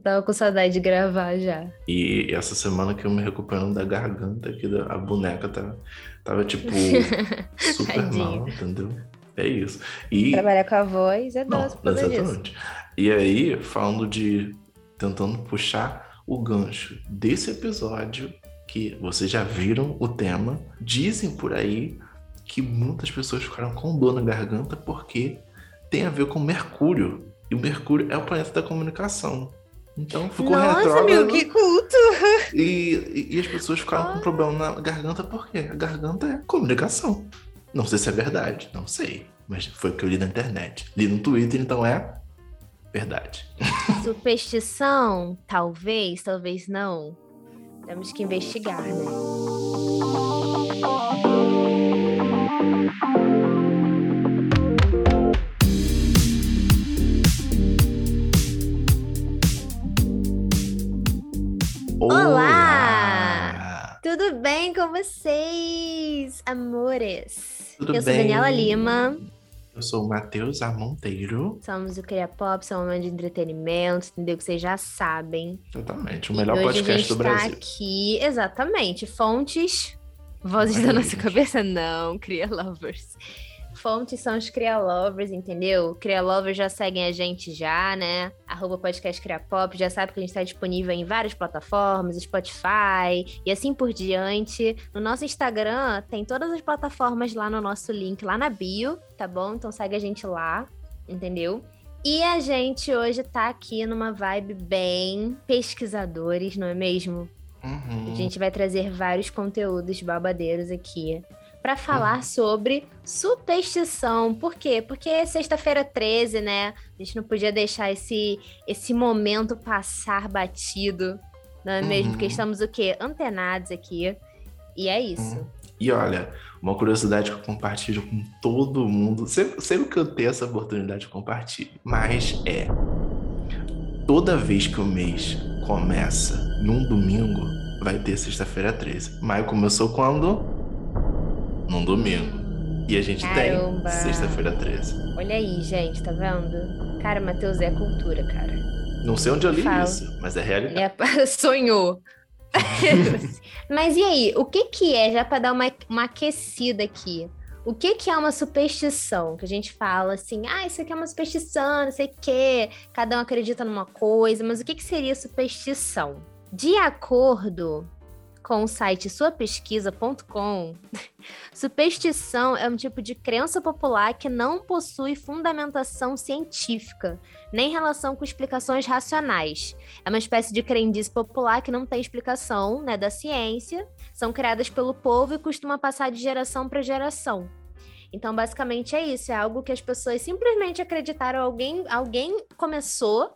Eu tava com saudade de gravar já. E essa semana que eu me recuperando da garganta, que a boneca tava, tava tipo super mal, entendeu? É isso. E Trabalhar com a voz é doce por causa disso. exatamente. E aí, falando de. tentando puxar o gancho desse episódio, que vocês já viram o tema, dizem por aí que muitas pessoas ficaram com dor na garganta porque tem a ver com Mercúrio. E o Mercúrio é o planeta da comunicação. Então ficou Nossa, retrógrado meu, que culto! e, e- as pessoas ficaram com problema na garganta porque a garganta é comunicação. Não sei se é verdade, não sei. Mas foi o que eu li na internet. Li no Twitter, então é verdade. Superstição? Talvez, talvez não. Temos que investigar, né? Olá! Tudo bem com vocês, amores? Tudo Eu sou bem? Daniela Lima, Eu sou o Matheus Amonteiro. somos o Cria Pop, somos uma de entretenimento, entendeu? Que vocês já sabem. Exatamente, o E melhor hoje a podcast gente do tá Brasil. aqui, exatamente, fontes, vozes da nossa cabeça, não, Cria Lovers. Fontes são os Cria Lovers, entendeu? Cria Lovers já seguem a gente já, né? Arroba podcast Cria Pop, já sabe que a gente tá disponível em várias plataformas, Spotify e assim por diante. No nosso Instagram tem todas as plataformas lá no nosso link, lá na bio, tá bom? Então segue a gente lá, entendeu? E a gente hoje tá aqui numa vibe bem pesquisadores, não é mesmo? Uhum. A gente vai trazer vários conteúdos babadeiros aqui pra falar sobre superstição. Por quê? Porque é sexta-feira 13, né? A gente não podia deixar esse, esse momento passar batido, não é mesmo? Uhum. Porque estamos o quê? Antenados aqui. E é isso. E olha, uma curiosidade que eu compartilho com todo mundo. Sempre, sempre que eu tenho essa oportunidade, eu compartilho. Mas é. Toda vez que o mês começa num domingo, vai ter sexta-feira 13. Maio começou quando? Num domingo. E a gente Caramba. tem sexta-feira 13. Olha aí, gente, tá vendo? Cara, Matheus é cultura, cara. Não sei onde eu li Fala. isso, mas é realidade. É, sonhou. Mas e aí, o que que é, já para dar uma, uma aquecida aqui, o que que é uma superstição? Que a gente fala assim, ah, isso aqui é uma superstição, não sei o quê, cada um acredita numa coisa, mas o que que seria superstição? De acordo com o site suapesquisa.com, superstição é um tipo de crença popular que não possui fundamentação científica, nem relação com explicações racionais. É uma espécie de crendice popular que não tem explicação né, da ciência, são criadas pelo povo e costuma passar de geração para geração. Então, basicamente é isso, é algo que as pessoas simplesmente acreditaram, alguém, alguém começou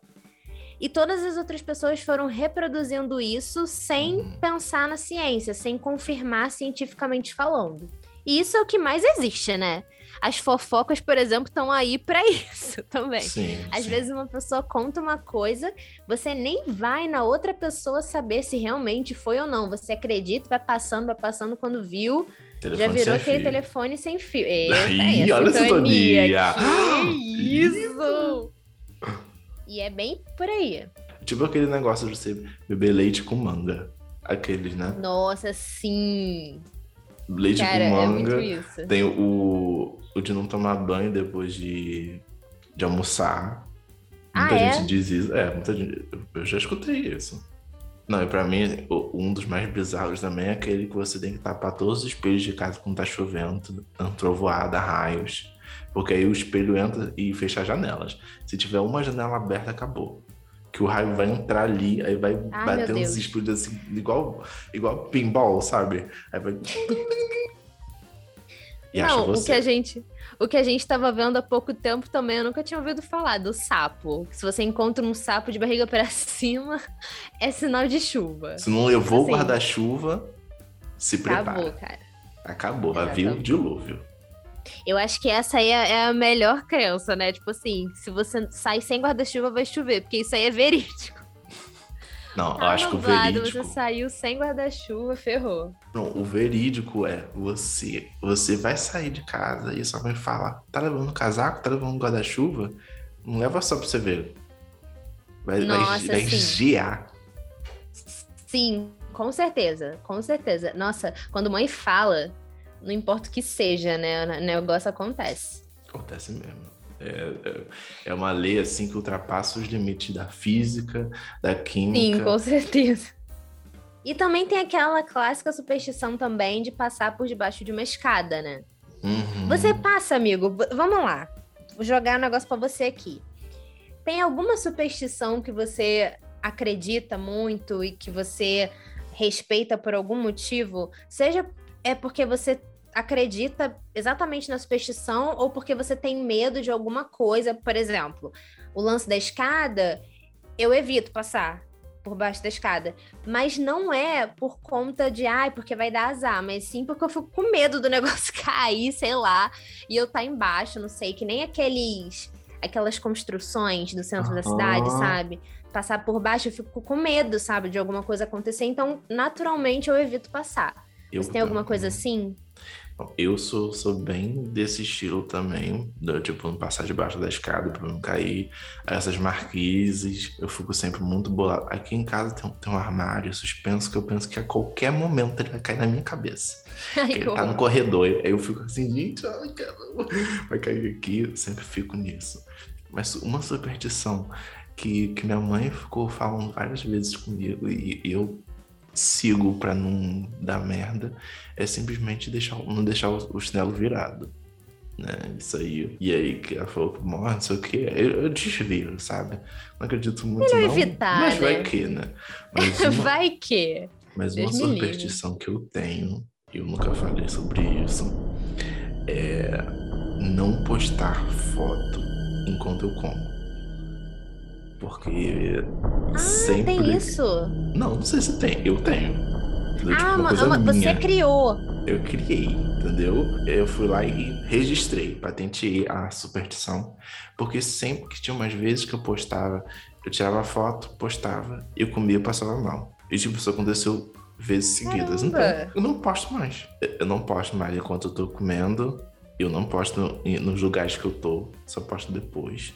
e todas as outras pessoas foram reproduzindo isso sem Uhum. pensar na ciência, sem confirmar cientificamente falando. E isso é o que mais existe, né? As fofocas, por exemplo, estão aí para isso também. Sim. Às sim. vezes uma pessoa conta uma coisa, você nem vai na outra pessoa saber se realmente foi ou não. Você acredita, vai passando, vai passando quando viu, já virou aquele fio. telefone sem fio. Eita, Ih, é olha a sintonia. Que isso! E é bem por aí. Tipo aquele negócio de você beber leite com manga. Aqueles, né? Nossa, sim! Leite Cara, com é muito manga. isso. Tem o, o de não tomar banho depois de, de almoçar. Muita Ah, é? gente diz isso. É, muita gente. Eu já escutei isso. Não, e pra mim, um dos mais bizarros também é aquele que você tem que tapar todos os espelhos de casa quando tá chovendo, trovoada, raios. Porque aí o espelho entra e fecha as janelas. Se tiver uma janela aberta, acabou. Que o raio vai entrar ali, aí vai Ai, bater Deus. espelhos assim, igual, igual pinball, sabe? Aí vai. E Não, o que a gente. O que a gente tava vendo há pouco tempo também, eu nunca tinha ouvido falar do sapo. Se você encontra um sapo de barriga pra cima, é sinal de chuva. Se não levou Assim. o guarda-chuva, se prepara. Acabou, cara. Acabou, vai vir o Exatamente. dilúvio. Eu acho que essa aí é é a melhor crença, né? Tipo assim, se você sai sem guarda-chuva, vai chover, porque isso aí é verídico. Não, eu Tá acho que o verídico. Você saiu sem guarda-chuva, ferrou. Não, o verídico é você. Você vai sair de casa e sua mãe fala: tá levando casaco, tá levando guarda-chuva? Não leva só pra você ver. Vai, Nossa, vai, vai gear. Sim, com certeza, com certeza. Nossa, quando mãe fala, não importa o que seja, né? O negócio acontece. Acontece mesmo. É, é, é uma lei assim que ultrapassa os limites da física, da química. Sim, com certeza. E também tem aquela clássica superstição também de passar por debaixo de uma escada, né? Uhum. Você passa, amigo. Vamos lá. Vou jogar um negócio para você aqui. Tem alguma superstição que você acredita muito e que você respeita por algum motivo? Seja é porque você acredita exatamente na superstição ou porque você tem medo de alguma coisa, por exemplo, o lance da escada, eu evito passar por baixo da escada, mas não é por conta de, ai, porque vai dar azar, mas sim porque eu fico com medo do negócio cair, sei lá, e eu tá embaixo, não sei, que nem aqueles aquelas construções do centro uhum. da cidade, sabe? Passar por baixo, eu fico com medo, sabe, de alguma coisa acontecer, então naturalmente eu evito passar. Eu Você tem alguma coisa assim? Eu sou, sou bem desse estilo também, do, tipo, não passar debaixo da escada para não cair, essas marquises, eu fico sempre muito bolado. Aqui em casa tem, tem um armário suspenso que eu penso que a qualquer momento ele vai cair na minha cabeça. Ai, ele tá no corredor, aí eu fico assim, gente, ai, caramba, vai cair aqui, eu sempre fico nisso. Mas uma superstição que, que minha mãe ficou falando várias vezes comigo e, e eu sigo para não dar merda é simplesmente deixar, não deixar o, o chinelo virado. Né? Isso aí. E aí que ela falou, morre, não sei o que. Eu, eu desviro, sabe? Não acredito muito. Não, evitar, mas né? vai que, né? Mas uma, vai que. Mas Deus uma superstição que eu tenho, eu nunca falei sobre isso, é não postar foto enquanto eu como. Porque ah, sempre. Tem isso? Não, não sei se tem. Eu tenho. Tipo, ah, uma, uma, você criou. Eu criei, entendeu? Eu fui lá e registrei, patenteei a superstição. Porque sempre que tinha umas vezes que eu postava, eu tirava foto, postava, eu comia e passava mal. E tipo, isso aconteceu vezes seguidas. Então, eu não posto mais. Eu não posto mais enquanto eu tô comendo. Eu não posto nos lugares que eu tô, só posto depois.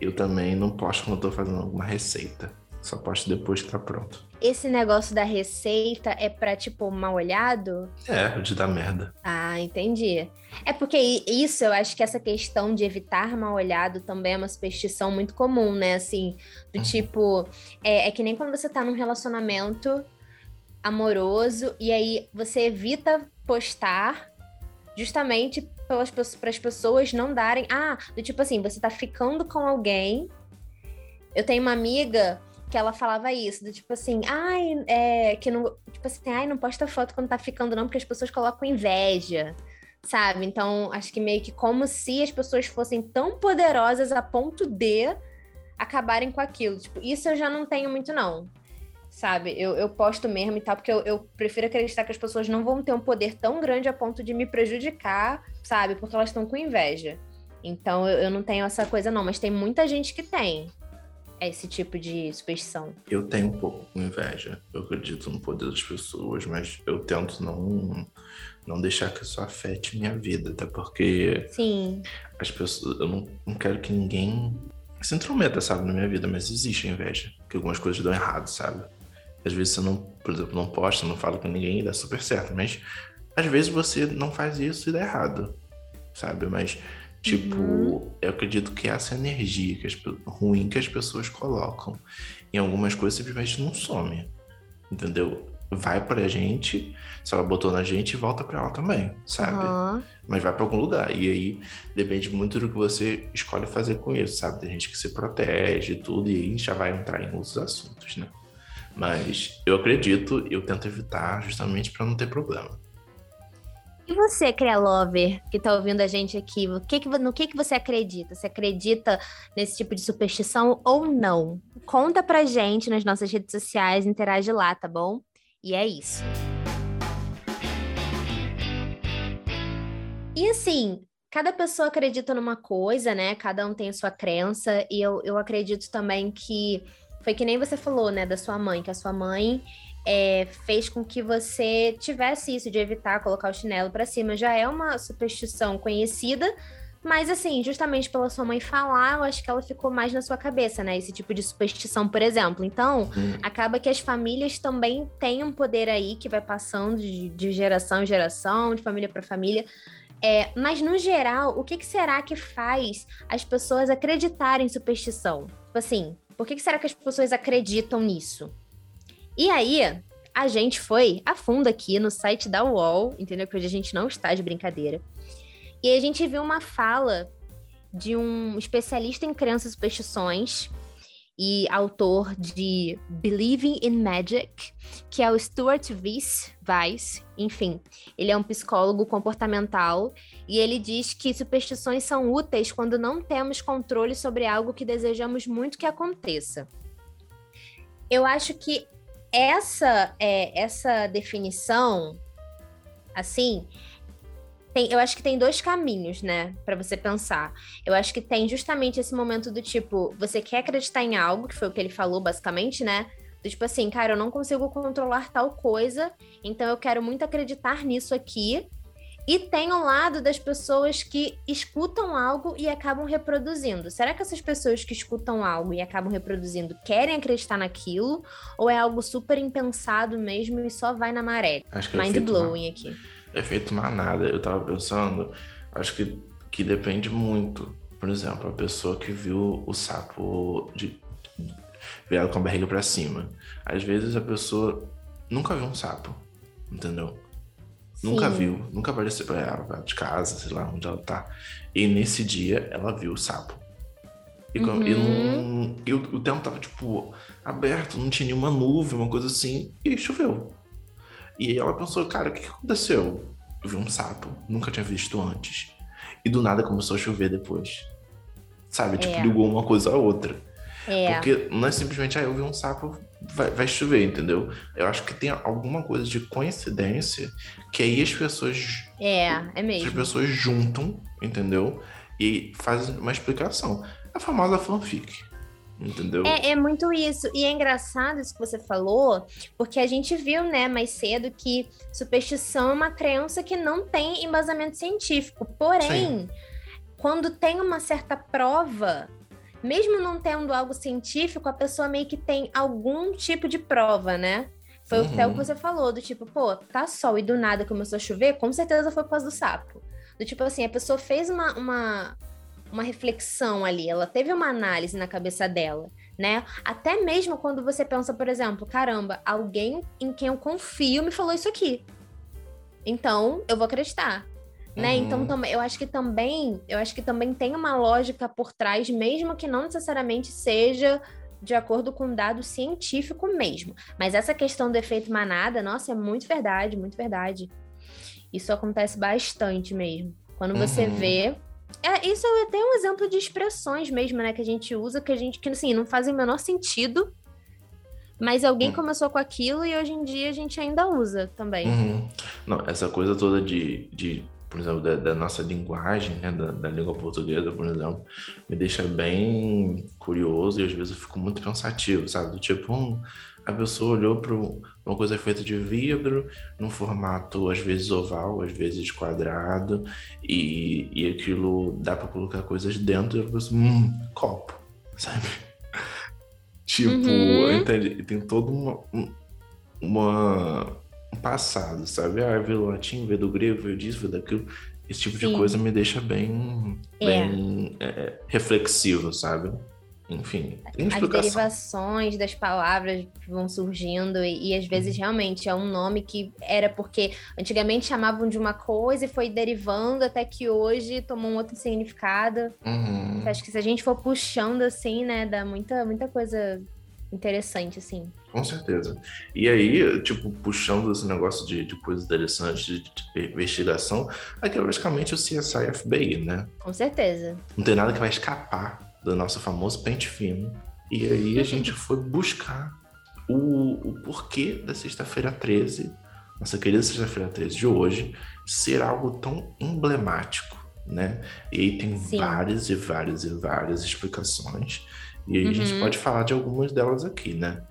Eu também não posto quando eu tô fazendo alguma receita. Só posto depois que tá pronto. Esse negócio da receita é pra, tipo, mal olhado? É, de dar merda. Ah, entendi. É porque isso, eu acho que essa questão de evitar mal olhado também é uma superstição muito comum, né? Assim, do uhum. tipo, é, é que nem quando você tá num relacionamento amoroso e aí você evita postar justamente para as pessoas não darem. Ah, do tipo assim, você tá ficando com alguém. Eu tenho uma amiga que ela falava isso, do tipo assim, ai, é, que não, tipo assim, ai, não posta foto quando tá ficando não, porque as pessoas colocam inveja, sabe? Então, acho que meio que como se as pessoas fossem tão poderosas a ponto de acabarem com aquilo. Tipo, isso eu já não tenho muito não sabe? Eu, eu posto mesmo e tal, porque eu, eu, prefiro acreditar que as pessoas não vão ter um poder tão grande a ponto de me prejudicar, sabe? Porque elas estão com inveja. Então eu, eu não tenho essa coisa, não, mas tem muita gente que tem esse tipo de superstição. Eu tenho um pouco com inveja. Eu acredito no poder das pessoas, mas eu tento não não deixar que isso afete minha vida, até porque Sim. as pessoas, eu não, não quero que ninguém se intrometa, sabe, na minha vida, mas existe inveja, que algumas coisas dão errado, sabe? Às vezes você não, por exemplo, não posta, não fala com ninguém e dá super certo. Mas às vezes você não faz isso e dá errado, sabe? Mas, tipo, uhum. eu acredito que essa energia que as, ruim que as pessoas colocam em algumas coisas simplesmente não some, entendeu? Vai pra gente, se ela botou na gente, volta pra ela também, sabe? Uhum. Mas vai pra algum lugar. E aí depende muito do que você escolhe fazer com isso, sabe? Tem gente que se protege e tudo, e aí já vai entrar em outros assuntos, né? Mas eu acredito, eu tento evitar justamente para não ter problema. E você, Lover, que tá ouvindo a gente aqui, o que que, no que, que você acredita? Você acredita nesse tipo de superstição ou não? Conta pra gente nas nossas redes sociais, interage lá, tá bom? E é isso. E assim, cada pessoa acredita numa coisa, né? Cada um tem a sua crença, e eu, eu acredito também que foi que nem você falou, né, da sua mãe, que a sua mãe é, fez com que você tivesse isso de evitar colocar o chinelo para cima. Já é uma superstição conhecida, Mas, assim, justamente pela sua mãe falar, eu acho que ela ficou mais na sua cabeça, né? Esse tipo de superstição, por exemplo. Então, Hum. acaba que as famílias também têm um poder aí que vai passando de, de geração em geração, de família para família. É, mas, no geral, o que, que será que faz as pessoas acreditarem em superstição? Tipo assim, por que, que será que as pessoas acreditam nisso? E aí, a gente foi a fundo aqui no site da UOL, entendeu? Que hoje a gente não está de brincadeira. E a gente viu uma fala de um especialista em crenças e superstições e autor de Believing in Magic, que é o Stuart Weiss, Weiss, enfim, ele é um psicólogo comportamental e ele diz que superstições são úteis quando não temos controle sobre algo que desejamos muito que aconteça. Eu acho que essa é essa definição assim, tem, eu acho que tem dois caminhos, né, para você pensar. Eu acho que tem justamente esse momento do tipo, você quer acreditar em algo, que foi o que ele falou basicamente, né? Do tipo assim, cara, eu não consigo controlar tal coisa, então eu quero muito acreditar nisso aqui. E tem o lado das pessoas que escutam algo e acabam reproduzindo. Será que essas pessoas que escutam algo e acabam reproduzindo querem acreditar naquilo? Ou é algo super impensado mesmo e só vai na maré? Acho que é Mind efeito blowing aqui. Efeito manada, eu tava pensando, acho que, que depende muito. Por exemplo, a pessoa que viu o sapo de, virado com a barriga pra cima. Às vezes a pessoa nunca viu um sapo, entendeu? Nunca Sim. viu, nunca apareceu pra ela de casa, sei lá onde ela tá. E nesse dia ela viu o sapo. E, Uhum. não- e o, tempo tava, tipo, aberto, não tinha nenhuma nuvem, uma coisa assim, e choveu. E aí ela pensou, cara, o que, que aconteceu? Eu vi um sapo, nunca tinha visto antes. E do nada começou a chover depois. Sabe? Tipo, É. ligou uma coisa à outra. É. Porque não é simplesmente, ah, eu vi um sapo, vai, vai chover, entendeu? Eu acho que tem alguma coisa de coincidência que aí as pessoas, É, é as mesmo. pessoas juntam, entendeu? E fazem uma explicação. A famosa fanfic, entendeu? É, é muito isso. E é engraçado isso que você falou, porque a gente viu, né, mais cedo que superstição é uma crença que não tem embasamento científico. Porém, quando tem uma certa prova, mesmo não tendo algo científico, a pessoa meio que tem algum tipo de prova, né? Foi até o Uhum. que você falou, do tipo, pô, tá sol e do nada começou a chover, com certeza foi por causa do sapo. Do tipo assim, a pessoa fez uma, uma, uma reflexão ali, ela teve uma análise na cabeça dela, né? Até mesmo quando você pensa, por exemplo, caramba, alguém em quem eu confio me falou isso aqui. Então, eu vou acreditar. Né? Uhum. Então, eu acho que também, eu acho que também tem uma lógica por trás, mesmo que não necessariamente seja de acordo com dado científico mesmo. Mas essa questão do efeito manada, nossa, é muito verdade, muito verdade. Isso acontece bastante mesmo. Quando você Uhum. vê. É, isso é até um exemplo de expressões mesmo, né? Que a gente usa, que a gente, que assim, não fazem o menor sentido. Mas alguém Hum. começou com aquilo e hoje em dia a gente ainda usa também. Uhum. Não, essa coisa toda de, de por exemplo, da, da nossa linguagem, né, da, da língua portuguesa, por exemplo, me deixa bem curioso e às vezes eu fico muito pensativo, sabe? Do tipo, hum, a pessoa olhou para uma coisa feita de vidro, num formato às vezes oval, às vezes quadrado, e, e aquilo dá para colocar coisas dentro e ela pensa, hum, copo, sabe? Tipo, Uhum. entende? Tem todo uma, um- uma, um passado, sabe? Ah, veio do latim, veio do grego, veio disso, veio daquilo. Esse tipo de Sim. coisa me deixa bem, É. bem é, reflexivo, sabe? Enfim, tem As explicação. derivações das palavras vão surgindo e, e às vezes realmente é um nome que era porque antigamente chamavam de uma coisa e foi derivando até que hoje tomou um outro significado. Uhum. Acho que se a gente for puxando assim, né, dá muita, muita coisa interessante, assim. Com certeza. E aí, tipo, puxando esse negócio de, de coisas interessantes, de, de investigação, aqui é basicamente o CSI FBI, né? Com certeza. Não tem nada que vai escapar do nosso famoso pente fino. E aí a gente foi buscar o, o porquê da sexta-feira 13, nossa querida sexta-feira 13 de hoje, ser algo tão emblemático, né? E aí tem Sim. várias e várias e várias explicações. E aí a gente Uhum. pode falar de algumas delas aqui, né?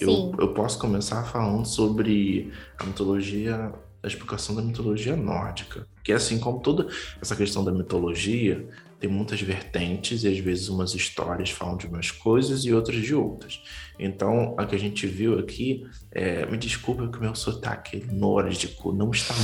Eu, eu posso começar falando sobre a mitologia a explicação da mitologia nórdica. Que assim como toda essa questão da mitologia, tem muitas vertentes e às vezes umas histórias falam de umas coisas e outras de outras. Então, a que a gente viu aqui, é, me desculpa que o meu sotaque nórdico não está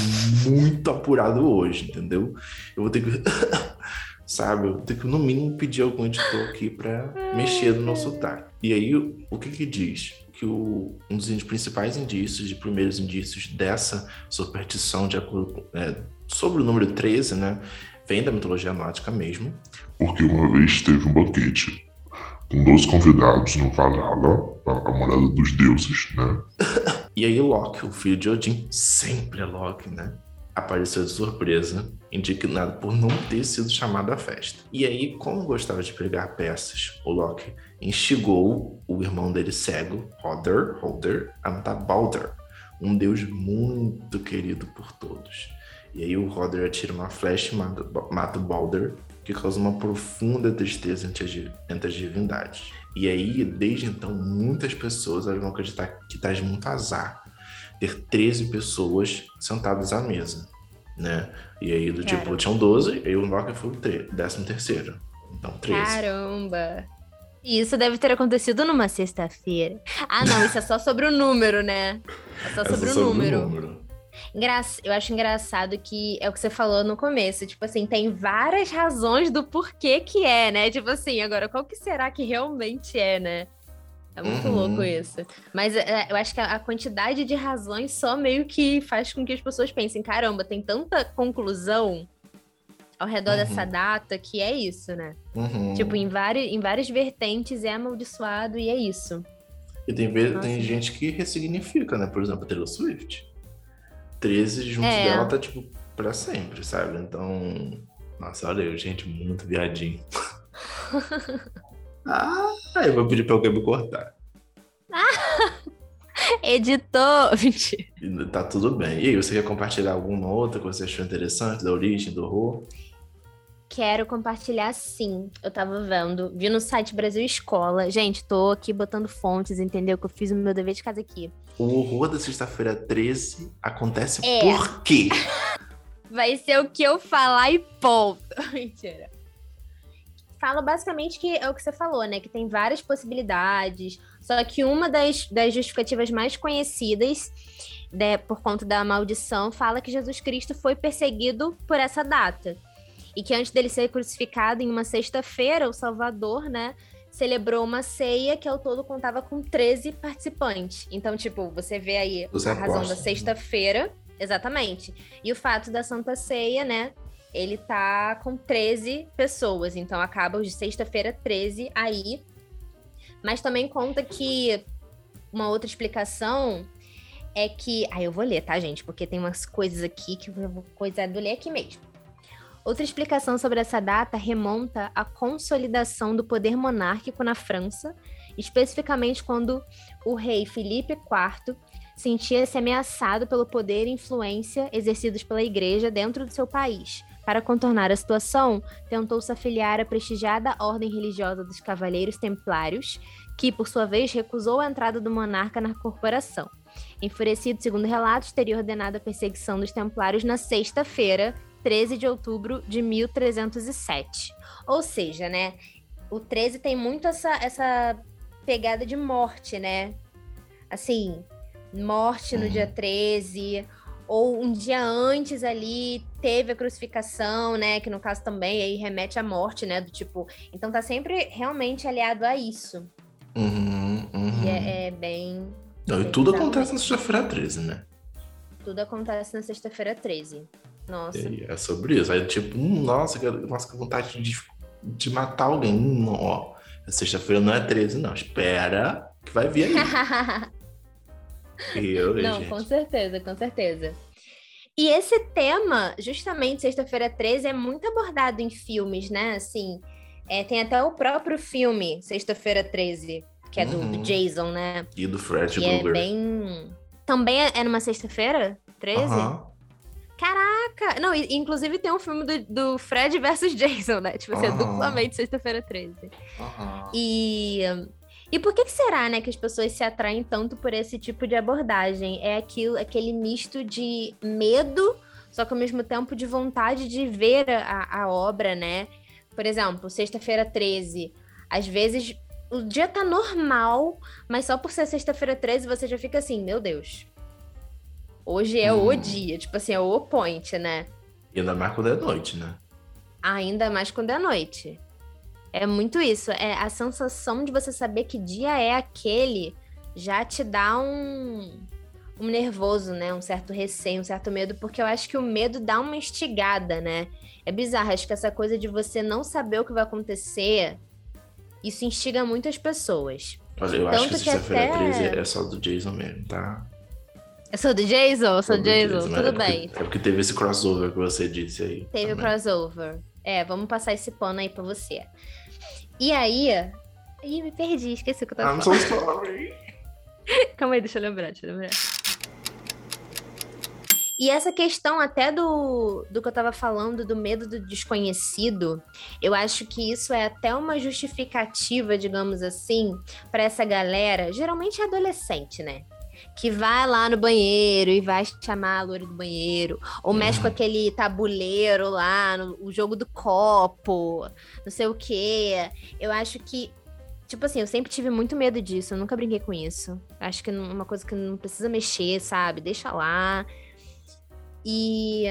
muito apurado hoje, entendeu? Eu vou ter que. sabe? Eu ter que, no mínimo, pedir algum editor aqui para mexer no meu sotaque. E aí, o que que diz? Que o, um dos principais indícios, de primeiros indícios dessa superstição de acordo, é, sobre o número 13, né? vem da mitologia nórdica mesmo. Porque uma vez teve um banquete com 12 convidados no Valhalla, a morada dos deuses, né? e aí Loki, o filho de Odin, sempre é Loki, né? Apareceu de surpresa, indignado por não ter sido chamado à festa. E aí, como gostava de pregar peças, o Loki instigou o irmão dele cego, Hodder, Hodder a matar Balder, um deus muito querido por todos. E aí o Roder atira uma flecha e mata, mata o Balder, que causa uma profunda tristeza entre as, entre as divindades. E aí, desde então, muitas pessoas vão acreditar que traz muito azar ter 13 pessoas sentadas à mesa, né? E aí, do tipo, Caramba. tipo, tinham 12, e o Loki foi o 13 terceiro. Então, 13. Caramba! Isso deve ter acontecido numa sexta-feira. Ah, não, isso é só sobre o número, né? É só sobre, é só sobre o número. O número. Engra... Eu acho engraçado que é o que você falou no começo. Tipo assim, tem várias razões do porquê que é, né? Tipo assim, agora qual que será que realmente é, né? É muito uhum. louco isso. Mas é, eu acho que a quantidade de razões só meio que faz com que as pessoas pensem: caramba, tem tanta conclusão ao redor uhum. dessa data que é isso, né? Uhum. Tipo, em, vários, em várias vertentes é amaldiçoado e é isso. E tem, tem gente que ressignifica, né? Por exemplo, Taylor Swift. 13 juntos é. dela tá, tipo, pra sempre, sabe? Então. Nossa, olha eu, gente, muito viadinho. ah, eu vou pedir pra alguém me cortar. Editor! Mentira. Tá tudo bem. E aí, você quer compartilhar alguma outra que você achou interessante da origem do horror? Quero compartilhar sim. Eu tava vendo, vi no site Brasil Escola. Gente, tô aqui botando fontes, entendeu? Que eu fiz o meu dever de casa aqui. O horror da sexta-feira 13 acontece é. por quê? Vai ser o que eu falar e ponto. Mentira. Fala basicamente que é o que você falou, né? Que tem várias possibilidades. Só que uma das, das justificativas mais conhecidas, né, por conta da maldição, fala que Jesus Cristo foi perseguido por essa data. E que antes dele ser crucificado em uma sexta-feira, o Salvador, né, celebrou uma ceia que ao todo contava com 13 participantes. Então, tipo, você vê aí Os a razão da sexta-feira, exatamente. E o fato da Santa Ceia, né? Ele tá com 13 pessoas, então acaba de sexta-feira 13 aí. Mas também conta que uma outra explicação é que. Ah, eu vou ler, tá, gente? Porque tem umas coisas aqui que eu vou coisa do ler aqui mesmo. Outra explicação sobre essa data remonta à consolidação do poder monárquico na França, especificamente quando o rei Felipe IV sentia-se ameaçado pelo poder e influência exercidos pela igreja dentro do seu país. Para contornar a situação, tentou se afiliar à prestigiada ordem religiosa dos Cavaleiros Templários, que, por sua vez, recusou a entrada do monarca na corporação. Enfurecido, segundo relatos, teria ordenado a perseguição dos Templários na sexta-feira, 13 de outubro de 1307. Ou seja, né? O 13 tem muito essa, essa pegada de morte, né? Assim, morte no uhum. dia 13, ou um dia antes ali teve a crucificação, né? Que no caso também aí remete à morte, né? Do tipo. Então tá sempre realmente aliado a isso. Uhum, uhum. E é, é bem. Não, e tudo acontece na sexta-feira 13, né? Tudo acontece na sexta-feira 13. Nossa. E é sobre isso. Aí, tipo, hum, nossa, que, nossa, que vontade de, de matar alguém. Hum, ó, sexta-feira não é 13, não. Espera que vai vir aí. eu, não, gente. com certeza, com certeza. E esse tema, justamente sexta-feira 13, é muito abordado em filmes, né? Assim, é, tem até o próprio filme, Sexta-feira 13, que é do, uhum. do, Jason, né? E do Fred Krueger. é bem... Também é, é numa sexta-feira? 13? Uhum. Caraca! Não, inclusive tem um filme do, do Fred versus Jason, né? Tipo assim, uhum. é duplamente sexta-feira 13. Uhum. E, E por que, será, né, que as pessoas se atraem tanto por esse tipo de abordagem? É aquilo, aquele misto de medo, só que ao mesmo tempo de vontade de ver a, a obra, né? Por exemplo, sexta-feira 13. Às vezes o dia tá normal, mas só por ser sexta-feira 13 você já fica assim, meu Deus. Hoje é hum. o dia, tipo assim, é o point, né? E ainda mais quando é noite, né? Ainda mais quando é noite. É muito isso. É a sensação de você saber que dia é aquele já te dá um, um nervoso, né? Um certo receio, um certo medo, porque eu acho que o medo dá uma instigada, né? É bizarro, acho que essa coisa de você não saber o que vai acontecer, isso instiga muitas pessoas. Olha, eu Tanto acho que sexta-feira até... 13 é só do Jason mesmo, tá? É só do Jason? Sou do Jason, Jason tudo é bem. Porque, é porque teve esse crossover que você disse aí. Teve o crossover. É, vamos passar esse pano aí pra você. E aí. Ih, me perdi, esqueci o que eu tava I'm falando. I'm so sorry. Calma aí, deixa eu lembrar, deixa eu lembrar. E essa questão até do, do que eu tava falando, do medo do desconhecido, eu acho que isso é até uma justificativa, digamos assim, para essa galera, geralmente é adolescente, né? Que vai lá no banheiro e vai chamar a loura do banheiro, ou mexe com aquele tabuleiro lá, no, o jogo do copo, não sei o quê. Eu acho que, tipo assim, eu sempre tive muito medo disso, eu nunca brinquei com isso. Acho que é uma coisa que não precisa mexer, sabe? Deixa lá. E.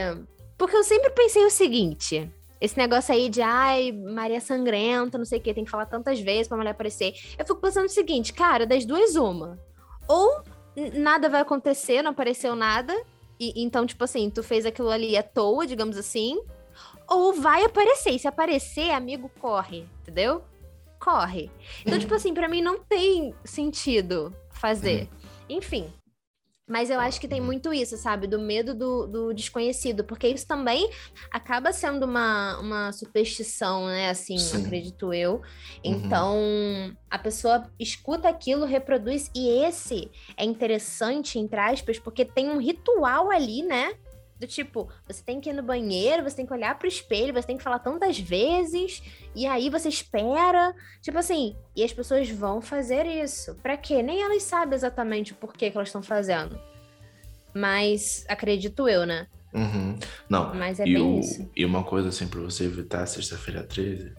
Porque eu sempre pensei o seguinte. Esse negócio aí de, ai, Maria Sangrenta, não sei o que, tem que falar tantas vezes pra mulher aparecer. Eu fico pensando o seguinte, cara, das duas, uma. Ou nada vai acontecer, não apareceu nada. E, então, tipo assim, tu fez aquilo ali à toa, digamos assim. Ou vai aparecer. E se aparecer, amigo, corre, entendeu? Corre. Então, tipo assim, para mim não tem sentido fazer. Uhum. Enfim, mas eu acho que tem muito isso, sabe? Do medo do, do desconhecido, porque isso também acaba sendo uma, uma superstição, né? Assim, Sim. acredito eu. Uhum. Então, a pessoa escuta aquilo, reproduz, e esse é interessante, entre aspas, porque tem um ritual ali, né? Do tipo, você tem que ir no banheiro, você tem que olhar pro espelho, você tem que falar tantas vezes, e aí você espera. Tipo assim, e as pessoas vão fazer isso. Pra quê? Nem elas sabem exatamente o porquê que elas estão fazendo. Mas acredito eu, né? Uhum. Não. Mas é e bem o. E uma coisa assim, pra você evitar sexta-feira 13,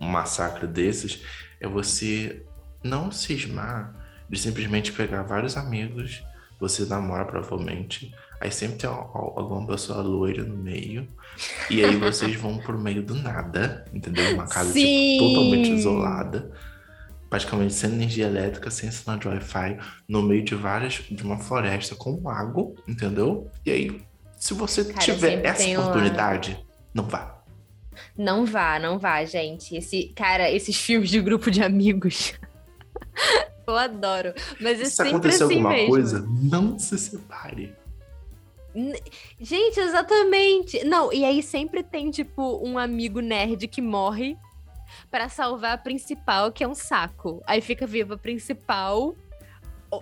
um massacre desses, é você não cismar de simplesmente pegar vários amigos, você namora provavelmente Aí sempre tem alguma pessoa loira no meio. E aí vocês vão pro meio do nada, entendeu? Uma casa tipo, totalmente isolada. Praticamente sem energia elétrica, sem sinal de Wi-Fi, no meio de várias. de uma floresta com um lago, entendeu? E aí, se você Cara, tiver essa oportunidade, não vá. Não vá, não vá, gente. Esse, cara, esses filmes de grupo de amigos. Eu adoro. Mas é se acontecer assim alguma mesmo. coisa, não se separe. Gente, exatamente. Não, e aí sempre tem, tipo, um amigo nerd que morre para salvar a principal, que é um saco. Aí fica viva a principal,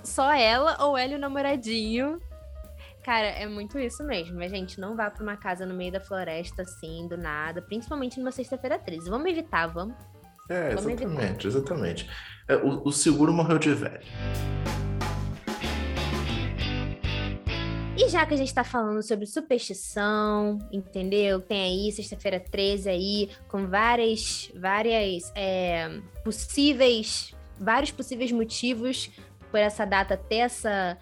só ela ou ela e o namoradinho. Cara, é muito isso mesmo. Mas, gente, não vá pra uma casa no meio da floresta, assim, do nada. Principalmente numa sexta-feira 13. Vamos evitar, vamos. É, vamos exatamente, evitar. exatamente. É, o, o seguro morreu de velho. E já que a gente está falando sobre superstição, entendeu? Tem aí sexta-feira 13 aí, com várias, várias é, possíveis, vários possíveis motivos por essa data ter essa,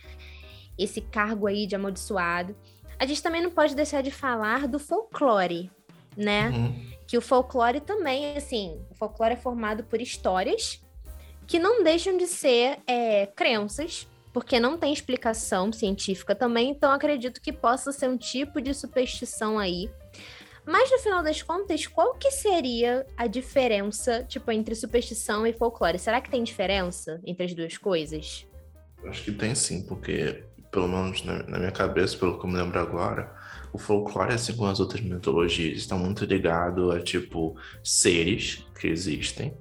esse cargo aí de amaldiçoado. A gente também não pode deixar de falar do folclore, né? Uhum. Que o folclore também, assim, o folclore é formado por histórias que não deixam de ser é, crenças porque não tem explicação científica também, então acredito que possa ser um tipo de superstição aí. Mas no final das contas, qual que seria a diferença, tipo, entre superstição e folclore? Será que tem diferença entre as duas coisas? Acho que tem sim, porque, pelo menos na, minha cabeça, pelo que eu me lembro agora, o folclore, assim como as outras mitologias, está muito ligado a, tipo, seres que existem,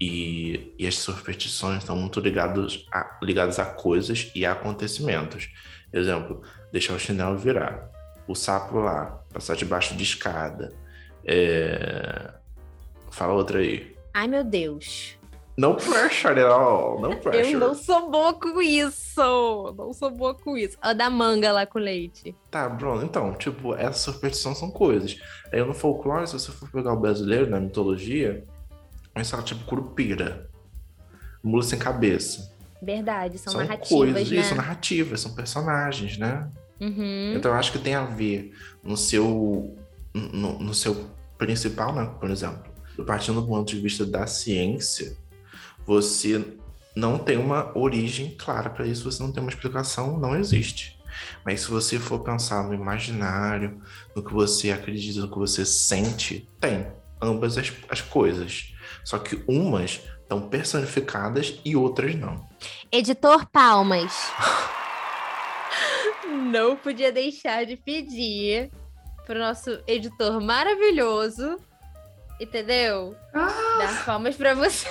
e, e as superstições estão muito ligadas a, ligadas a coisas e a acontecimentos. Exemplo, deixar o chinelo virar, o sapo lá, passar debaixo de escada. É... Fala outra aí. Ai, meu Deus. No pressure at all. No pressure. Eu não sou boa com isso. Não sou boa com isso. A da manga lá com leite. Tá, Bruno. Então, tipo, essas superstições são coisas. Aí no folclore, se você for pegar o brasileiro, na mitologia, é só tipo curupira. Mula sem cabeça. Verdade, são, São narrativas, coisas, né? isso, narrativas, são personagens, né? Uhum. Então eu acho que tem a ver no seu, no, no seu principal, né? Por exemplo, partindo do ponto de vista da ciência, você não tem uma origem clara para isso, você não tem uma explicação, não existe. Mas se você for pensar no imaginário, no que você acredita, no que você sente, tem ambas as, as coisas. Só que umas estão personificadas e outras não. Editor Palmas. Não podia deixar de pedir pro nosso editor maravilhoso, entendeu? Dar palmas pra você.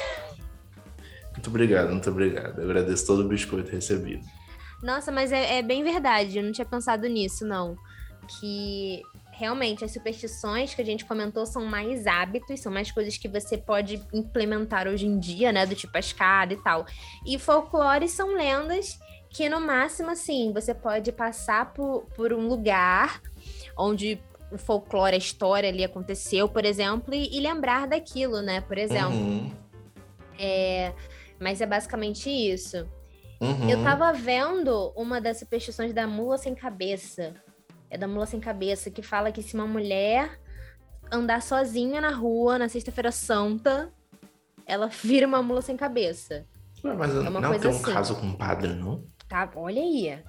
Muito obrigado, muito obrigado. Eu agradeço todo o biscoito recebido. Nossa, mas é, é bem verdade, eu não tinha pensado nisso, não. Que realmente as superstições que a gente comentou são mais hábitos, são mais coisas que você pode implementar hoje em dia, né? Do tipo a escada e tal. E folclore são lendas que, no máximo, assim, você pode passar por, por um lugar onde o folclore, a história ali aconteceu, por exemplo, e, e lembrar daquilo, né? Por exemplo. Uhum, É, mas é basicamente isso. uhum. Eu tava vendo uma das superstições da mula sem cabeça. É da mula sem cabeça, que fala que se uma mulher andar sozinha na rua na sexta-feira santa, ela vira uma mula sem cabeça. Ué, Mas uma não tem um assim. caso com padre, não? Tá, olha aí.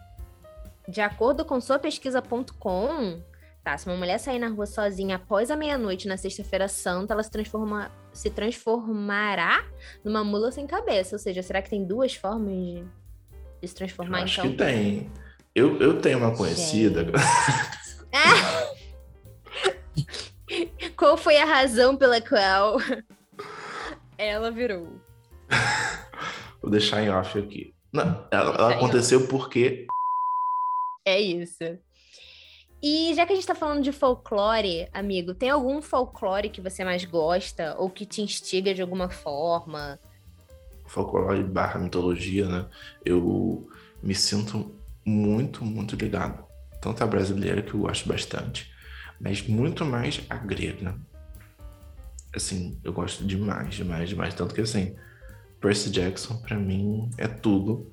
De acordo com sua pesquisa.com, tá, se uma mulher sair na rua sozinha após a meia-noite na sexta-feira santa, ela se transforma se transformará numa mula sem cabeça. Ou seja, será que tem duas formas de, de se Eu transformar, acho então? que tem. Eu, eu tenho uma conhecida. Qual foi a razão pela qual ela virou? Vou deixar em off aqui. Não, ela, ela aconteceu porque. É isso. E já que a gente tá falando de folclore, amigo, tem algum folclore que você mais gosta ou que te instiga de alguma forma? folclore barra mitologia, né? Eu me sinto muito, muito ligado. Tanto a brasileira, que eu gosto bastante, mas muito mais a grega. Assim, eu gosto demais, demais, demais. Tanto que, assim, Percy Jackson, pra mim, é tudo.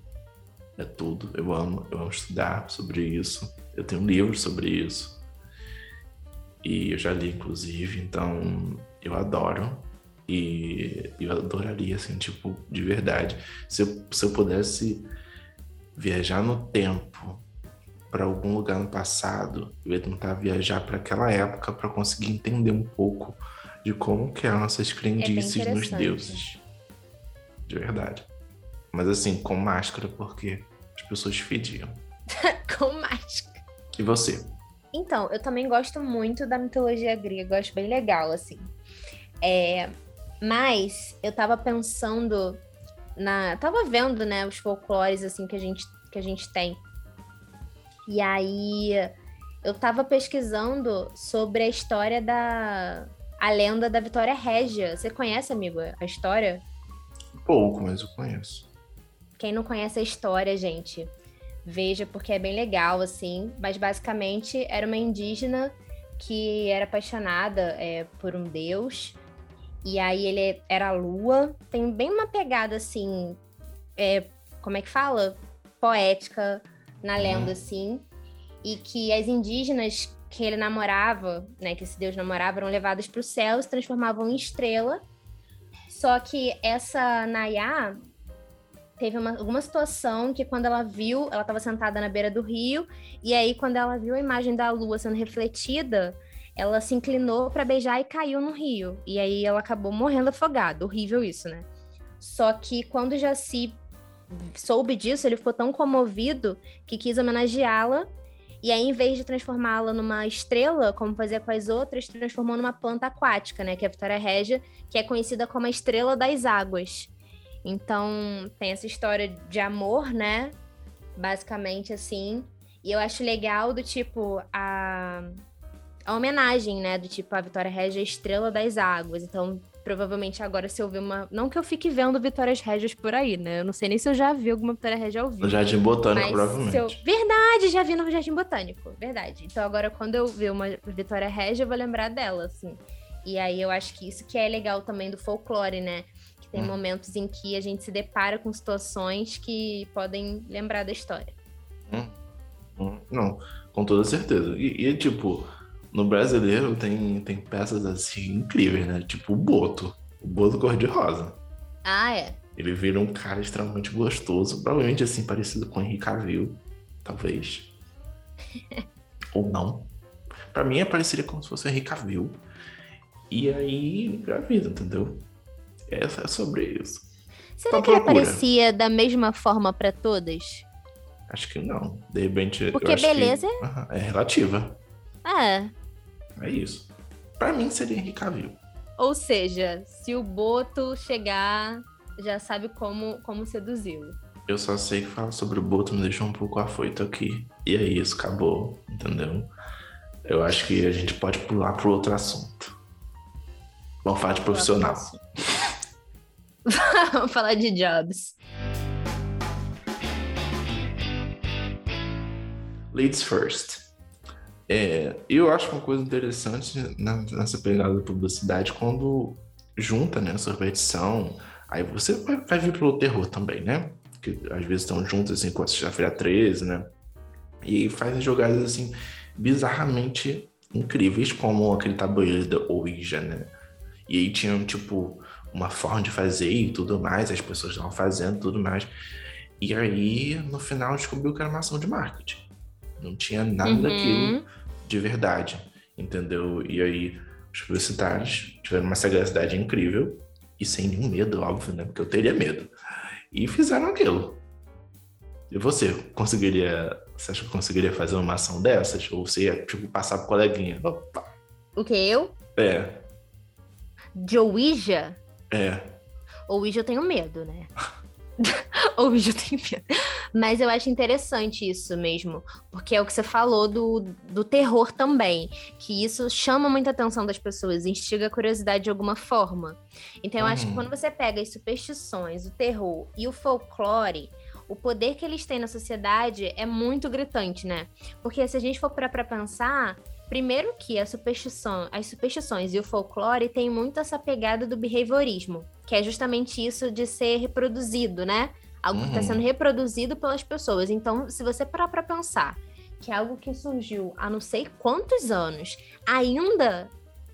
É tudo. Eu amo, eu amo estudar sobre isso. Eu tenho livros sobre isso. E eu já li, inclusive, então eu adoro. E eu adoraria, assim, tipo, de verdade. Se eu, se eu pudesse viajar no tempo para algum lugar no passado, eu ia tentar viajar para aquela época para conseguir entender um pouco de como que eram essas crendices nos interessante. deuses. De verdade. Mas assim, com máscara, porque as pessoas fediam. Com mágica. E você? Então, eu também gosto muito da mitologia grega, eu acho bem legal, assim. É, mas eu tava pensando na. Tava vendo, né, os folclores assim que a gente, que a gente tem. E aí eu tava pesquisando sobre a história da. A lenda da Vitória Régia. Você conhece, amigo, a história? Pouco, mas eu conheço. Quem não conhece a história, gente, veja porque é bem legal, assim. Mas basicamente era uma indígena que era apaixonada é, por um deus. E aí ele era a lua. Tem bem uma pegada assim. é, como é que fala? Poética na lenda, assim. E que as indígenas que ele namorava, né? Que esse deus namorava, eram levadas para o céu, se transformavam em estrela. Só que essa Nayá teve uma, alguma situação que quando ela viu, ela estava sentada na beira do rio, e aí quando ela viu a imagem da lua sendo refletida, ela se inclinou para beijar e caiu no rio. E aí ela acabou morrendo afogada. Horrível isso, né? Só que quando Jaci soube disso, ele ficou tão comovido que quis homenageá-la. E aí, em vez de transformá-la numa estrela, como fazia com as outras, transformou numa planta aquática, né? Que é a Vitória Régia, que é conhecida como a estrela das águas. Então, tem essa história de amor, né? Basicamente assim. E eu acho legal do tipo a, a homenagem, né? Do tipo a Vitória Régia é estrela das águas. Então, provavelmente agora se eu ver uma. Não que eu fique vendo Vitórias Régias por aí, né? Eu não sei nem se eu já vi alguma Vitória Régia ao vivo. No Jardim Botânico, provavelmente. Eu... Verdade, já vi no Jardim Botânico. Verdade. Então agora, quando eu ver uma Vitória Régia, eu vou lembrar dela, assim. E aí eu acho que isso que é legal também do folclore, né? Que tem hum. momentos em que a gente se depara com situações que podem lembrar da história. Hum. Hum. Não, com toda certeza. E, e tipo no brasileiro tem, tem peças assim incríveis, né? Tipo o Boto. O Boto cor-de-rosa. Ah, é. Ele vira um cara extremamente gostoso. Provavelmente assim, parecido com o Henrique Cavill. Talvez. Ou não. Pra mim é parecido como se fosse o Henrique Cavill. E aí, engravida, entendeu? É, é sobre isso. Será que ele aparecia da mesma forma para todas? Acho que não. De repente. Porque beleza que... é relativa. É. É isso. Para mim seria Henrique Cavill. Ou seja, se o Boto chegar, já sabe como, como seduzi-lo. Eu só sei que falar sobre o Boto me deixou um pouco afoito aqui. E é isso, acabou, entendeu? Eu acho que a gente pode pular pro outro assunto. Vamos falar de profissional. Vamos falar de jobs. Ladies first. É, eu acho uma coisa interessante nessa pegada da publicidade quando junta, né, sorvetição, aí você vai, vai vir pelo terror também, né? Que às vezes estão juntos, assim, com a Sexta-feira 13, né? E fazem jogadas, assim, bizarramente incríveis, como aquele tabuleiro da Ouija, né? E aí tinham, tipo, uma forma de fazer e tudo mais, as pessoas estavam fazendo tudo mais. E aí, no final, descobriu que era uma ação de marketing. Não tinha nada uhum. daquilo de verdade, entendeu? E aí os publicitários tiveram uma sagacidade incrível e sem nenhum medo, óbvio, né? Porque eu teria medo. E fizeram aquilo. E você, conseguiria. Você acha que conseguiria fazer uma ação dessas? Ou você ia, tipo, passar pro coleguinha? Opa. O que? Eu? É. De Ouija? É. Ouija eu tenho medo, né? Ouija eu tenho medo. Mas eu acho interessante isso mesmo, porque é o que você falou do, do terror também, que isso chama muita atenção das pessoas, instiga a curiosidade de alguma forma. Então eu acho que uhum. quando você pega as superstições, o terror e o folclore, o poder que eles têm na sociedade é muito gritante, né? Porque se a gente for para pensar, primeiro que a superstição, as superstições e o folclore têm muito essa pegada do behaviorismo, que é justamente isso de ser reproduzido, né? Algo uhum. que está sendo reproduzido pelas pessoas. Então, se você parar para pensar que é algo que surgiu há não sei quantos anos ainda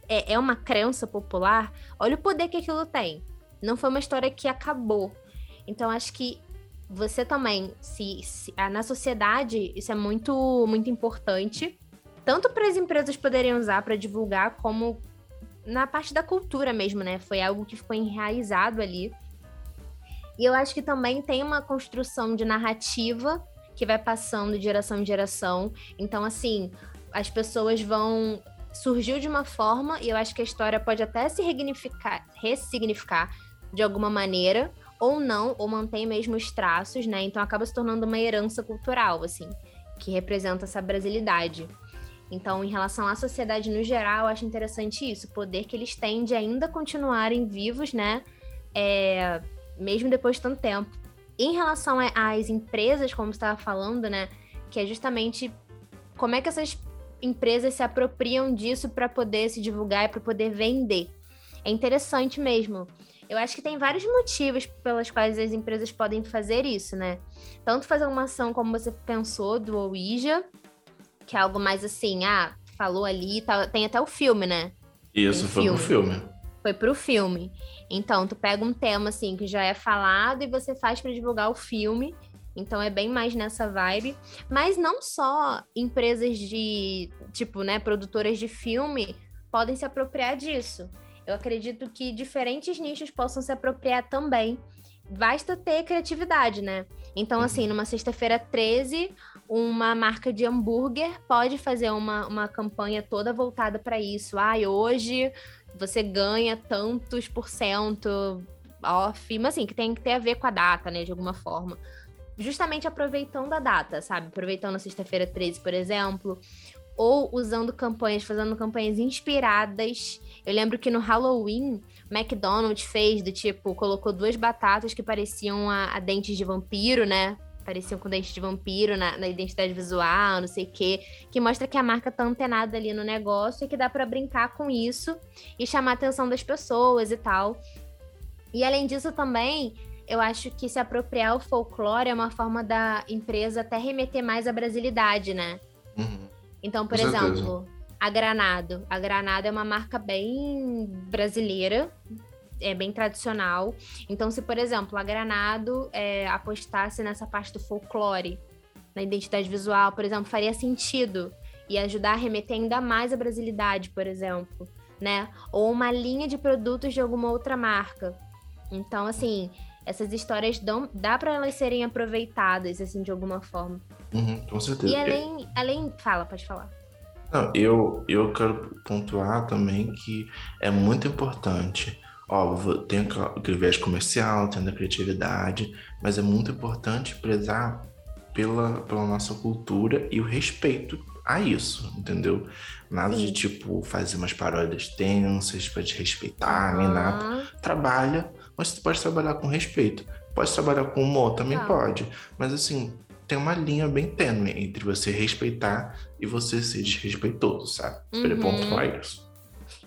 é, é uma crença popular, olha o poder que aquilo tem. Não foi uma história que acabou. Então, acho que você também, se, se na sociedade, isso é muito, muito importante, tanto para as empresas poderem usar para divulgar, como na parte da cultura mesmo, né? Foi algo que ficou enraizado ali. E eu acho que também tem uma construção de narrativa que vai passando de geração em geração. Então, assim, as pessoas vão. Surgiu de uma forma, e eu acho que a história pode até se ressignificar, ressignificar de alguma maneira, ou não, ou mantém mesmo os traços, né? Então acaba se tornando uma herança cultural, assim, que representa essa brasilidade. Então, em relação à sociedade no geral, eu acho interessante isso, o poder que eles têm de ainda continuarem vivos, né? É, mesmo depois de tanto tempo. Em relação às empresas, como você estava falando, né, que é justamente como é que essas empresas se apropriam disso para poder se divulgar e para poder vender. É interessante mesmo. Eu acho que tem vários motivos pelos quais as empresas podem fazer isso, né? Tanto fazer uma ação como você pensou do Ouija, que é algo mais assim, ah, falou ali, tem até o filme, né? Isso, foi filme. pro filme. Foi pro filme. Então, tu pega um tema assim que já é falado e você faz para divulgar o filme. Então é bem mais nessa vibe, mas não só empresas de, tipo, né, produtoras de filme podem se apropriar disso. Eu acredito que diferentes nichos possam se apropriar também. Basta ter criatividade, né? Então, assim, uhum. numa sexta-feira 13, uma marca de hambúrguer pode fazer uma, uma campanha toda voltada para isso. Ai, ah, hoje você ganha tantos por cento off, mas assim, que tem que ter a ver com a data, né, de alguma forma. Justamente aproveitando a data, sabe? Aproveitando a sexta-feira 13, por exemplo, ou usando campanhas, fazendo campanhas inspiradas. Eu lembro que no Halloween McDonald's fez, do tipo, colocou duas batatas que pareciam a, a dentes de vampiro, né? Pareciam com dentes de vampiro na, na identidade visual, não sei o quê. Que mostra que a marca tá antenada ali no negócio e que dá para brincar com isso e chamar a atenção das pessoas e tal. E além disso também, eu acho que se apropriar o folclore é uma forma da empresa até remeter mais à brasilidade, né? Uhum. Então, por Com certeza. exemplo, a Granado. A Granado é uma marca bem brasileira, é bem tradicional. Então, se, por exemplo, a Granado é, apostasse nessa parte do folclore, na identidade visual, por exemplo, faria sentido e ajudar a remeter ainda mais à brasilidade, por exemplo, né? Ou uma linha de produtos de alguma outra marca. Então, assim, essas histórias dão, dá para elas serem aproveitadas, assim, de alguma forma. Uhum, com certeza. E além, além, fala, pode falar. Não, eu, eu quero pontuar também que é muito importante. Óbvio, tem aquele viés comercial, tem a criatividade, mas é muito importante prezar pela, pela nossa cultura e o respeito a isso, entendeu? Nada Sim. de tipo fazer umas paródias tensas pra desrespeitar, nem nada. Trabalha, mas você pode trabalhar com respeito. Pode trabalhar com humor, também Tá. pode. Mas assim, tem uma linha bem tênue entre você respeitar e você ser desrespeitoso, sabe? Ele Uhum. pontuar isso.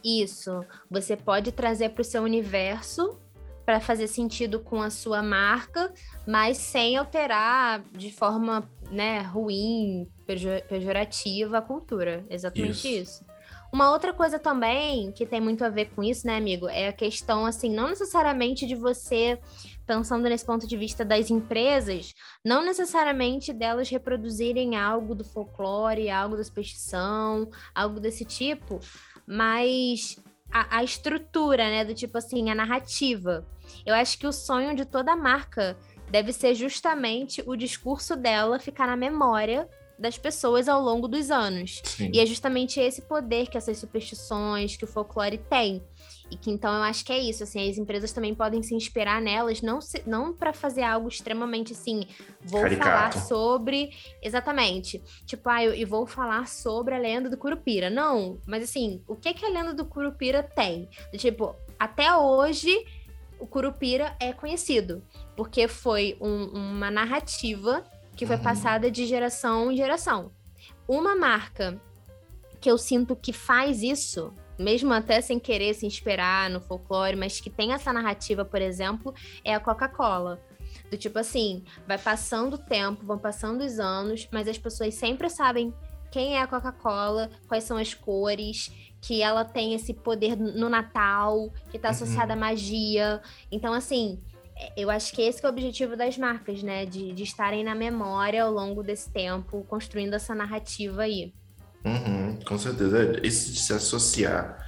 Isso. Você pode trazer para o seu universo para fazer sentido com a sua marca, mas sem alterar de forma né, ruim, pejo- pejorativa a cultura. Exatamente Isso. isso. Uma outra coisa também que tem muito a ver com isso, né, amigo, é a questão, assim, não necessariamente de você, pensando nesse ponto de vista das empresas, não necessariamente delas reproduzirem algo do folclore, algo da superstição, algo desse tipo, mas a, a estrutura, né, do tipo assim, a narrativa. Eu acho que o sonho de toda marca deve ser justamente o discurso dela ficar na memória das pessoas ao longo dos anos. Sim. E é justamente esse poder que essas superstições, que o folclore tem. E que então eu acho que é isso, assim, as empresas também podem se inspirar nelas, não, se- não para fazer algo extremamente assim, vou Caricato. falar sobre. Exatamente. Tipo, ah, eu, eu vou falar sobre a lenda do Curupira. Não, mas assim, o que, que a lenda do Curupira tem? Tipo, até hoje o Curupira é conhecido, porque foi um- uma narrativa que foi Uhum. passada de geração em geração. Uma marca que eu sinto que faz isso, mesmo até sem querer se inspirar no folclore, mas que tem essa narrativa, por exemplo, é a Coca-Cola. Do tipo assim, vai passando o tempo, vão passando os anos, mas as pessoas sempre sabem quem é a Coca-Cola, quais são as cores, que ela tem esse poder no Natal, que tá Uhum. associada à magia. Então, assim, é, eu acho que esse é o objetivo das marcas, né? De, de estarem na memória ao longo desse tempo, construindo essa narrativa aí. Uhum, com certeza. Isso de se associar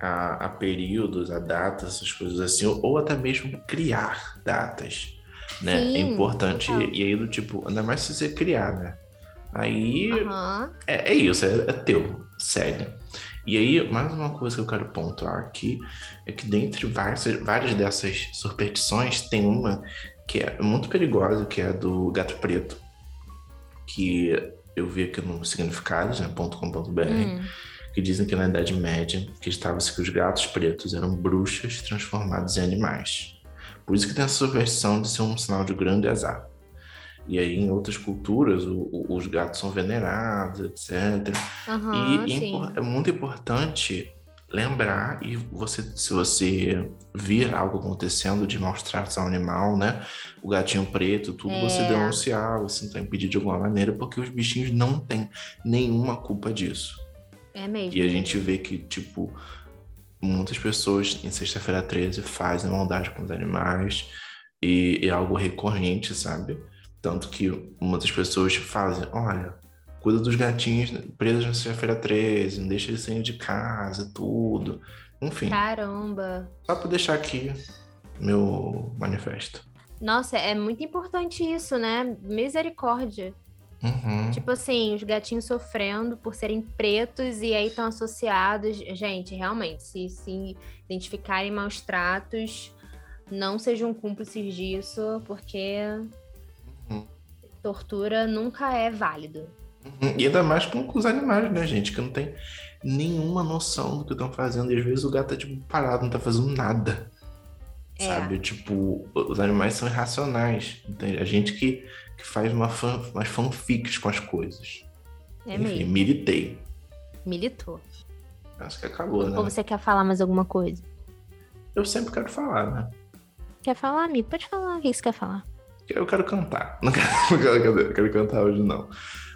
a, a períodos, a datas, essas coisas assim, ou, ou até mesmo criar datas, né? Sim, é importante. E aí, do tipo, ainda mais se você criar, né? Aí Aham. é, é isso, é, é teu, segue. E aí, mais uma coisa que eu quero pontuar aqui é que dentre várias, várias dessas superstições, tem uma que é muito perigosa, que é a do gato preto, que eu vi aqui no significados, né, .com.br, Hum. que dizem que na Idade Média acreditava-se que os gatos pretos eram bruxas transformadas em animais. Por isso que tem essa superstição de ser um sinal de grande azar. E aí, em outras culturas, o- o- os gatos são venerados, etc. Aham, e é sim. impor- é muito importante lembrar e você, se você vir algo acontecendo de maus tratos ao animal, né? O gatinho preto, tudo, você É. denunciar, você tentar impedir de alguma maneira, porque os bichinhos não têm nenhuma culpa disso. É mesmo. E a gente vê que, tipo, muitas pessoas em Sexta-feira 13 fazem maldade com os animais e é algo recorrente, sabe? Tanto que muitas pessoas fazem, olha, cuida dos gatinhos presos na Sexta-feira 13, não deixa eles saírem de casa, tudo. Enfim, Caramba. só pra deixar aqui meu manifesto. Nossa, é muito importante isso, né? Misericórdia. Uhum. Tipo assim, os gatinhos sofrendo por serem pretos e aí estão associados. Gente, realmente, se se identificarem maus tratos, não sejam cúmplices disso, porque Uhum. tortura nunca é válido. Uhum. E ainda mais com, com os animais, né, gente? Que não tem nenhuma noção do que estão fazendo. E às vezes o gato tá, tipo, parado, não tá fazendo nada. É. Sabe? Tipo, os animais são irracionais. Entende? A gente que, que faz uma fan, umas fanfics com as coisas. É Enfim, mesmo. militei. Militou. Acho que acabou, né? Ou você quer falar mais alguma coisa? Eu sempre quero falar, né? Quer falar, amigo? Pode falar. O que você quer falar? Eu quero cantar. Não quero, não quero, não quero cantar hoje, não.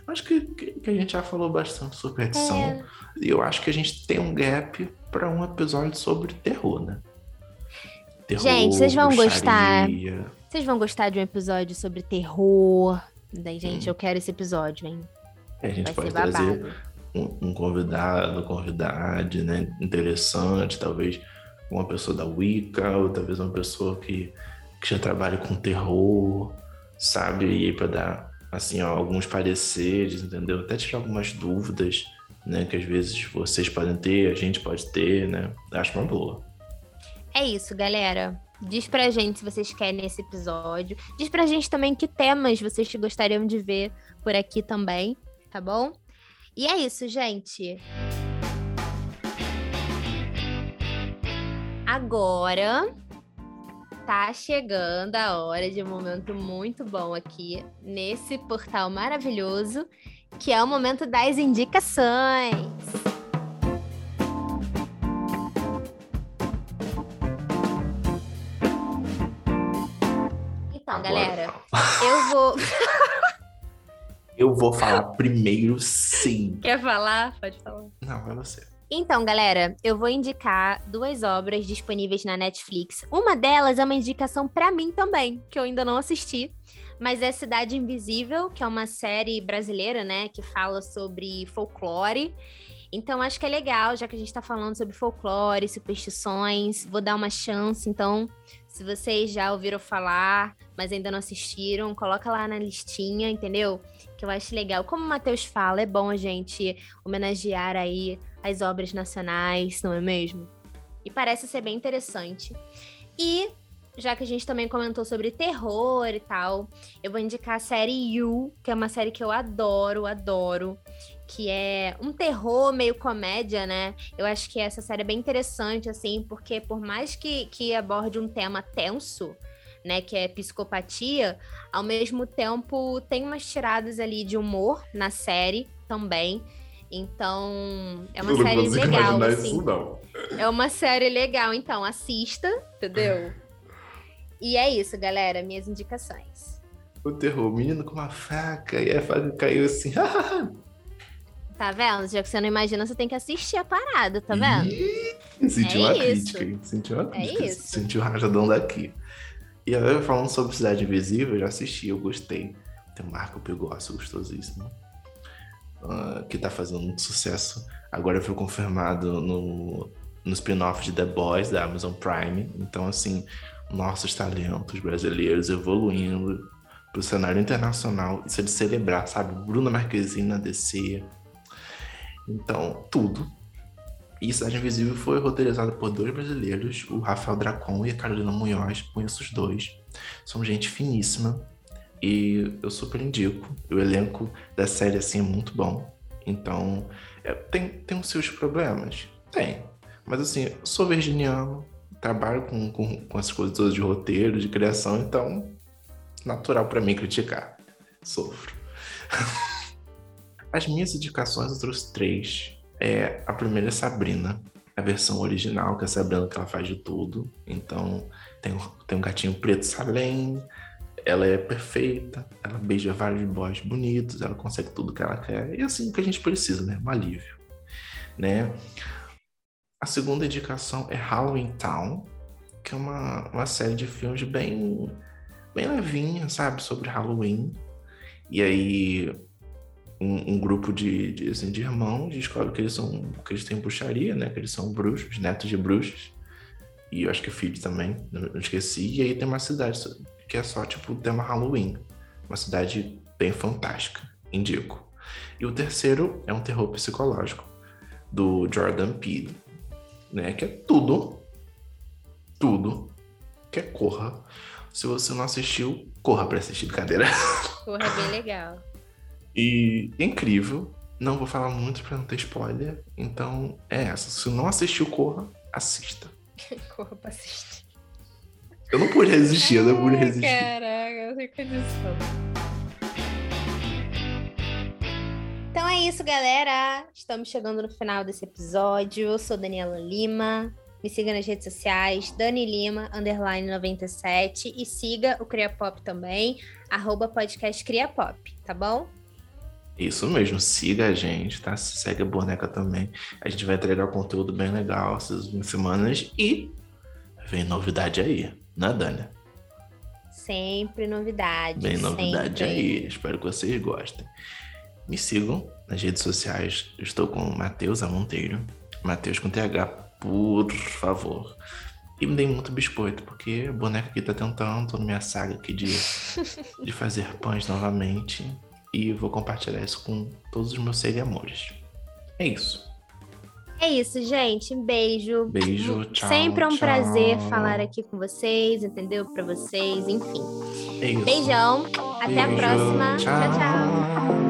Acho que, que, a gente já falou bastante sobre edição. É. E eu acho que a gente tem um gap para um episódio sobre terror, né? Terror, Gente, vocês vão gostar. Vocês vão gostar de um episódio sobre terror? Daí, Hum. gente, eu quero esse episódio, hein? É, A gente Vai pode trazer um, um convidado, convidade, né? Interessante, talvez uma pessoa da Wicca, ou talvez uma pessoa que, que já trabalha com terror, sabe? E aí para dar, assim, ó, alguns pareceres, entendeu? Até tirar algumas dúvidas, né? Que às vezes vocês podem ter, a gente pode ter, né? Acho uma boa. É isso, galera. Diz pra gente se vocês querem esse episódio. Diz pra gente também que temas vocês gostariam de ver por aqui também, tá bom? E é isso, gente. Agora tá chegando a hora de um momento muito bom aqui nesse portal maravilhoso, que é o momento das indicações. Então, Agora galera, eu vou. Eu vou falar primeiro, sim. Quer falar? Pode falar. Não, é você. Então, galera, eu vou indicar duas obras disponíveis na Netflix. Uma delas é uma indicação pra mim também, que eu ainda não assisti, mas é Cidade Invisível, que é uma série brasileira, né, que fala sobre folclore. Então, acho que é legal, já que a gente tá falando sobre folclore, superstições, vou dar uma chance. Então, se vocês já ouviram falar, mas ainda não assistiram, coloca lá na listinha, entendeu? Que eu acho legal. Como o Matheus fala, é bom a gente homenagear aí as obras nacionais, não é mesmo? E parece ser bem interessante. E já que a gente também comentou sobre terror e tal, eu vou indicar a série You, que é uma série que eu adoro, adoro, que é um terror meio comédia, né? Eu acho que essa série é bem interessante, assim, porque por mais que, que aborde um tema tenso, né, que é psicopatia, ao mesmo tempo tem umas tiradas ali de humor na série também. Então, é uma Eu série legal, assim. isso, não. É uma série legal, então assista, entendeu? E é isso, galera, minhas indicações. O terror, o menino com uma faca, e a faca caiu assim. Tá vendo? Já que você não imagina, você tem que assistir a parada, tá vendo? Ih, Sentiu É uma isso. crítica, hein? Sentiu uma É crítica. isso. Sentiu o rajadão daqui. E agora falando sobre Cidade Invisível, eu já assisti, eu gostei. Tem um Marco Pegossi gostosíssimo. Ah, que tá fazendo muito sucesso. Agora foi confirmado no, no spin-off de The Boys da Amazon Prime. Então, assim, nossos talentos brasileiros evoluindo pro cenário internacional. Isso é de celebrar, sabe? Bruna Marquezine DC. Então, tudo. E Cidade Invisível foi roteirizado por dois brasileiros, o Rafael Dracon e a Carolina Munhoz. Conheço os dois. São gente finíssima. E eu super indico. O elenco da série assim é muito bom. Então, é, tem, tem os seus problemas? Tem. Mas assim, eu sou virginiano, trabalho com, com, com as coisas todas de roteiro, de criação, então, natural pra mim criticar. Sofro. As minhas indicações eu trouxe três. É, a primeira é Sabrina, a versão original, que é a Sabrina que ela faz de tudo. Então, tem, tem um gatinho preto Salem, ela é perfeita, ela beija vários boys bonitos, ela consegue tudo que ela quer. E assim que a gente precisa, né? Um alívio. Né? A segunda indicação é Halloween Town, que é uma, uma série de filmes bem, bem levinha, sabe? Sobre Halloween. E aí um, um grupo de, de, assim, de irmãos descobre que eles são que eles têm bruxaria, né? Que eles são bruxos, netos de bruxos. E eu acho que filhos também, não não esqueci. E aí tem uma cidade que é só tipo o tema Halloween. Uma cidade bem fantástica, indico. E o terceiro é um terror psicológico do Jordan Peele, né? Que é tudo, tudo que é corra. Se você não assistiu, corra para assistir, brincadeira. Porra, é bem legal. E incrível. Não vou falar muito pra não ter spoiler. Então é essa. Se não assistiu, corra, assista. Corra pra assistir. Eu não pude resistir, eu não pude resistir. Caraca, eu sei condição. Então é isso, galera. Estamos chegando no final desse episódio. Eu sou Daniela Lima. Me siga nas redes sociais, Dani Lima, underline 97. E siga o Cria Pop também, arroba podcast Cria Pop, tá bom? Isso mesmo, siga a gente, tá? Segue a boneca também. A gente vai entregar conteúdo bem legal essas 20 semanas e vem novidade aí, né, Dani? Sempre novidade. Bem novidade sempre. aí. Espero que vocês gostem. Me sigam nas redes sociais. Eu estou com o Matheus A. Monteiro. Matheus com TH, por favor. E me deem muito biscoito, porque a boneca aqui tá tentando, tô na minha saga aqui de, de fazer pães novamente. E vou compartilhar isso com todos os meus seguidores. É isso. É isso, gente. Um beijo. Beijo, tchau. Sempre é um tchau. prazer falar aqui com vocês, entendeu? Pra vocês, enfim. É. Beijão. Até a próxima. tchau. tchau.